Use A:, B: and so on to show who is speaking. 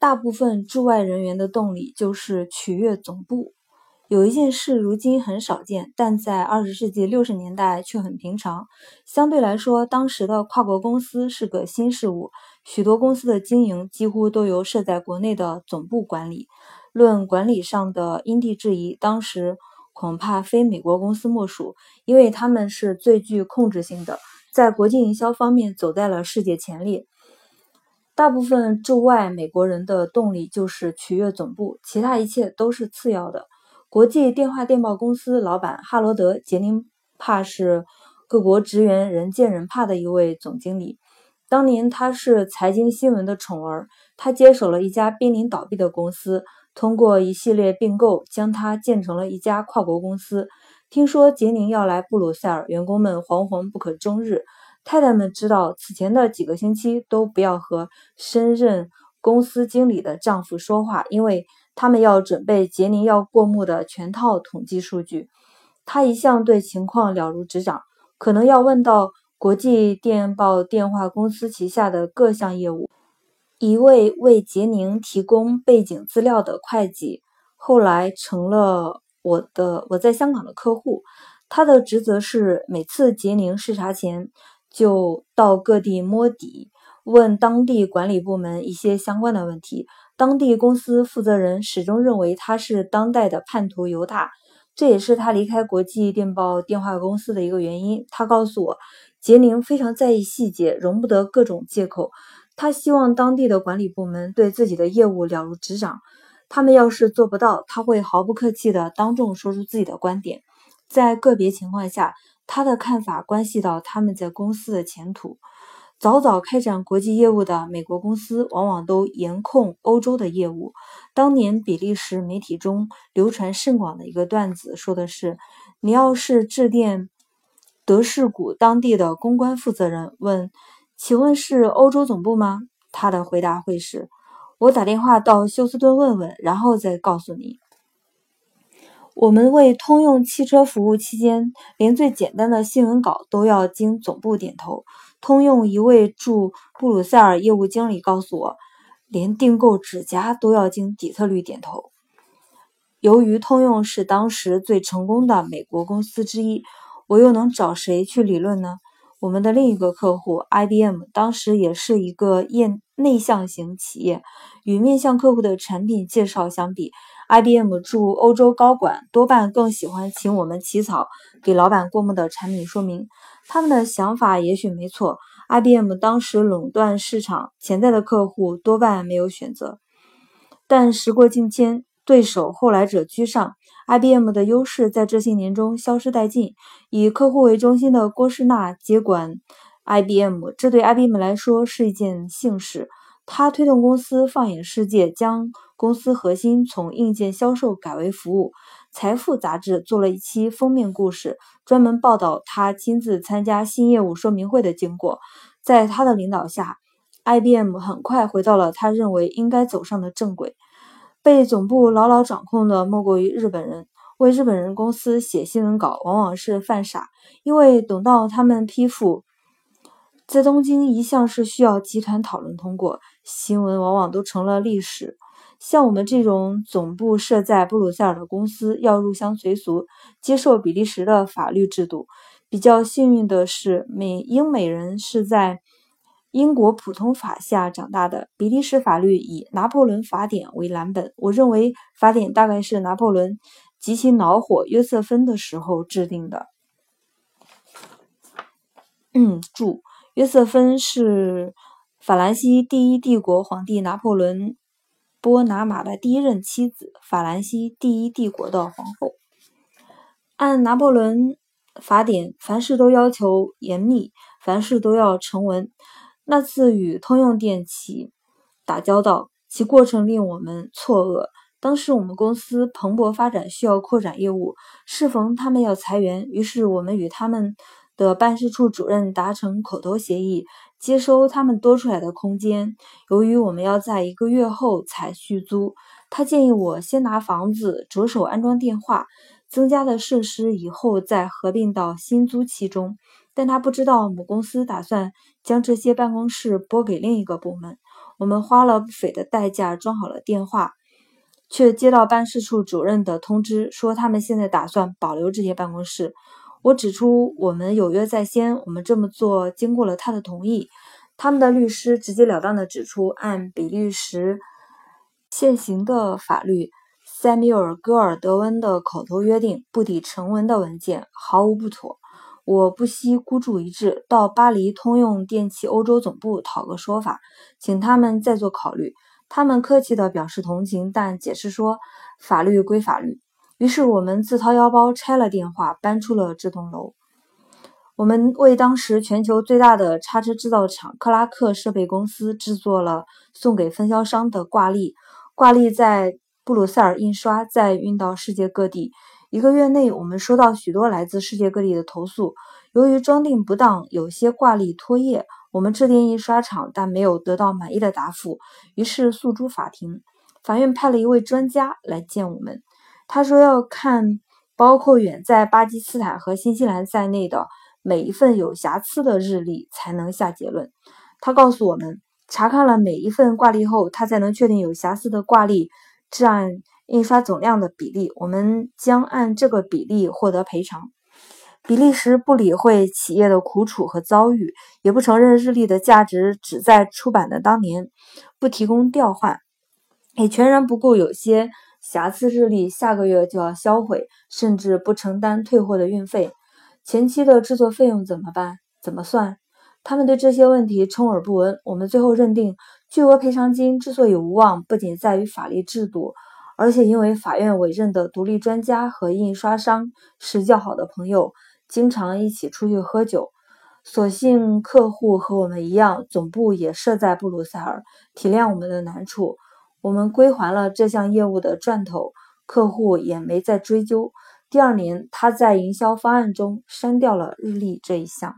A: 大部分驻外人员的动力就是取悦总部。有一件事，如今很少见，但在二十世纪六十年代却很平常。相对来说，当时的跨国公司是个新事物，许多公司的经营几乎都由设在国内的总部管理。论管理上的因地制宜，当时恐怕非美国公司莫属，因为他们是最具控制性的，在国际营销方面走在了世界前列。大部分驻外美国人的动力就是取悦总部，其他一切都是次要的。国际电话电报公司老板哈罗德·杰宁帕是各国职员人见人怕的一位总经理。当年他是财经新闻的宠儿，他接手了一家濒临倒闭的公司，通过一系列并购将它建成了一家跨国公司。听说杰宁要来布鲁塞尔，员工们惶惶不可终日。太太们知道，此前的几个星期都不要和升任公司经理的丈夫说话，因为他们要准备杰宁要过目的全套统计数据。他一向对情况了如指掌，可能要问到国际电报电话公司旗下的各项业务。一位为杰宁提供背景资料的会计，后来成了我的我在香港的客户。他的职责是每次杰宁视察前。就到各地摸底，问当地管理部门一些相关的问题。当地公司负责人始终认为他是当代的叛徒犹大，这也是他离开国际电报电话公司的一个原因。他告诉我，杰宁非常在意细节，容不得各种借口。他希望当地的管理部门对自己的业务了如指掌。他们要是做不到，他会毫不客气地当众说出自己的观点。在个别情况下。他的看法关系到他们在公司的前途。早早开展国际业务的美国公司，往往都严控欧洲的业务。当年比利时媒体中流传甚广的一个段子，说的是：你要是致电德士古当地的公关负责人，问，请问是欧洲总部吗？他的回答会是：我打电话到休斯敦问问，然后再告诉你。我们为通用汽车服务期间，连最简单的新闻稿都要经总部点头。通用一位驻布鲁塞尔业务经理告诉我，连订购指甲都要经底特律点头。由于通用是当时最成功的美国公司之一，我又能找谁去理论呢？我们的另一个客户 IBM 当时也是一个业内向型企业，与面向客户的产品介绍相比。IBM 驻欧洲高管多半更喜欢请我们起草给老板过目的产品说明。他们的想法也许没错。IBM 当时垄断市场，潜在的客户多半没有选择。但时过境迁，对手后来者居上，IBM 的优势在这些年中消失殆尽。以客户为中心的郭士纳接管 IBM，这对 IBM 来说是一件幸事。他推动公司放眼世界，将公司核心从硬件销售改为服务。财富杂志做了一期封面故事，专门报道他亲自参加新业务说明会的经过。在他的领导下，IBM 很快回到了他认为应该走上的正轨。被总部牢牢掌控的莫过于日本人。为日本人公司写新闻稿，往往是犯傻，因为等到他们批复。在东京一向是需要集团讨论通过，新闻往往都成了历史。像我们这种总部设在布鲁塞尔的公司，要入乡随俗，接受比利时的法律制度。比较幸运的是，美英美人是在英国普通法下长大的。比利时法律以拿破仑法典为蓝本，我认为法典大概是拿破仑极其恼火约瑟芬的时候制定的。嗯，注。约瑟芬是法兰西第一帝国皇帝拿破仑·波拿马的第一任妻子，法兰西第一帝国的皇后。按拿破仑法典，凡事都要求严密，凡事都要成文。那次与通用电气打交道，其过程令我们错愕。当时我们公司蓬勃发展，需要扩展业务，适逢他们要裁员，于是我们与他们。的办事处主任达成口头协议，接收他们多出来的空间。由于我们要在一个月后才续租，他建议我先拿房子着手安装电话，增加的设施以后再合并到新租期中。但他不知道母公司打算将这些办公室拨给另一个部门。我们花了不菲的代价装好了电话，却接到办事处主任的通知，说他们现在打算保留这些办公室。我指出，我们有约在先，我们这么做经过了他的同意。他们的律师直截了当地指出，按比利时现行的法律，塞缪尔·戈尔德温的口头约定不抵成文的文件毫无不妥。我不惜孤注一掷，到巴黎通用电气欧洲总部讨个说法，请他们再做考虑。他们客气地表示同情，但解释说法律归法律。于是我们自掏腰包拆了电话，搬出了这栋楼。我们为当时全球最大的叉车制造厂克拉克设备公司制作了送给分销商的挂历，挂历在布鲁塞尔印刷，再运到世界各地。一个月内，我们收到许多来自世界各地的投诉。由于装订不当，有些挂历脱页。我们致电印刷厂，但没有得到满意的答复，于是诉诸法庭。法院派了一位专家来见我们，他说要看包括远在巴基斯坦和新西兰在内的。每一份有瑕疵的日历才能下结论。他告诉我们，查看了每一份挂历后，他才能确定有瑕疵的挂历占印刷总量的比例。我们将按这个比例获得赔偿。比利时不理会企业的苦楚和遭遇，也不承认日历的价值只在出版的当年，不提供调换，也全然不顾有些瑕疵日历下个月就要销毁，甚至不承担退货的运费。前期的制作费用怎么办？怎么算？他们对这些问题充耳不闻。我们最后认定，巨额赔偿金之所以无望，不仅在于法律制度，而且因为法院委任的独立专家和印刷商是较好的朋友，经常一起出去喝酒。所幸客户和我们一样，总部也设在布鲁塞尔，体谅我们的难处。我们归还了这项业务的赚头，客户也没再追究。第二年，他在营销方案中删掉了日历这一项。